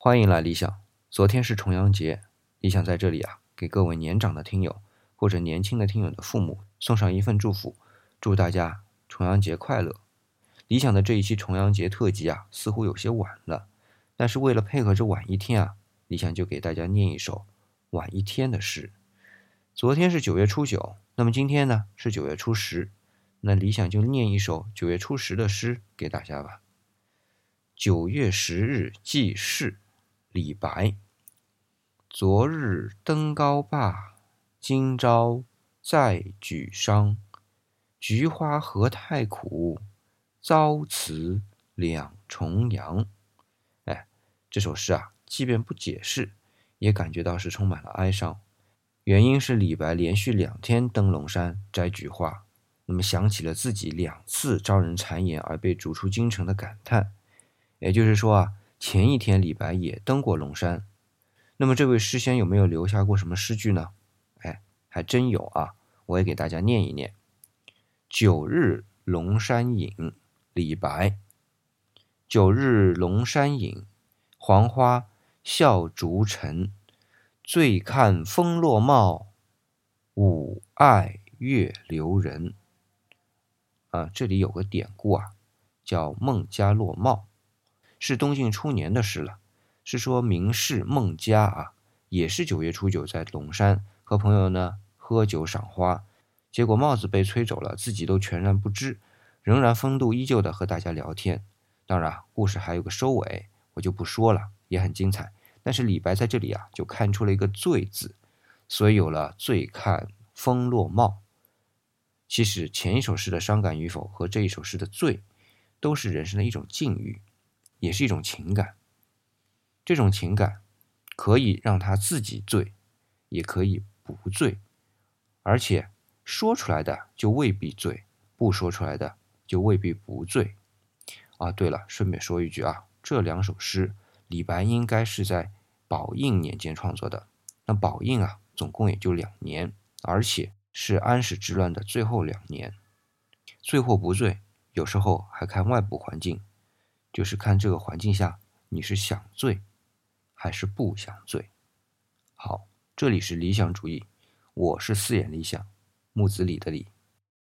欢迎来理想。昨天是重阳节，理想在这里啊，给各位年长的听友或者年轻的听友的父母送上一份祝福，祝大家重阳节快乐。理想的这一期重阳节特辑啊，似乎有些晚了，但是为了配合着晚一天啊，理想就给大家念一首晚一天的诗。昨天是九月初九，那么今天呢是九月初十，那理想就念一首九月初十的诗给大家吧。九月十日祭祀。李白，昨日登高罢，今朝再举觞。菊花何太苦，遭此两重阳。哎，这首诗啊，即便不解释，也感觉到是充满了哀伤。原因是李白连续两天登龙山摘菊花，那么想起了自己两次遭人谗言而被逐出京城的感叹。也就是说啊。前一天，李白也登过龙山，那么这位诗仙有没有留下过什么诗句呢？哎，还真有啊！我也给大家念一念：“九日龙山饮，李白。九日龙山饮，黄花笑逐尘。醉看风落帽，吾爱月留人。”啊，这里有个典故啊，叫孟家落帽。是东晋初年的事了，是说名士孟家啊，也是九月初九在龙山和朋友呢喝酒赏花，结果帽子被吹走了，自己都全然不知，仍然风度依旧的和大家聊天。当然，故事还有个收尾，我就不说了，也很精彩。但是李白在这里啊，就看出了一个“醉”字，所以有了“醉看风落帽”。其实前一首诗的伤感与否和这一首诗的“醉”，都是人生的一种境遇。也是一种情感，这种情感可以让他自己醉，也可以不醉，而且说出来的就未必醉，不说出来的就未必不醉。啊，对了，顺便说一句啊，这两首诗李白应该是在宝应年间创作的。那宝应啊，总共也就两年，而且是安史之乱的最后两年。醉或不醉，有时候还看外部环境。就是看这个环境下，你是想醉，还是不想醉。好，这里是理想主义，我是四眼理想，木子李的李。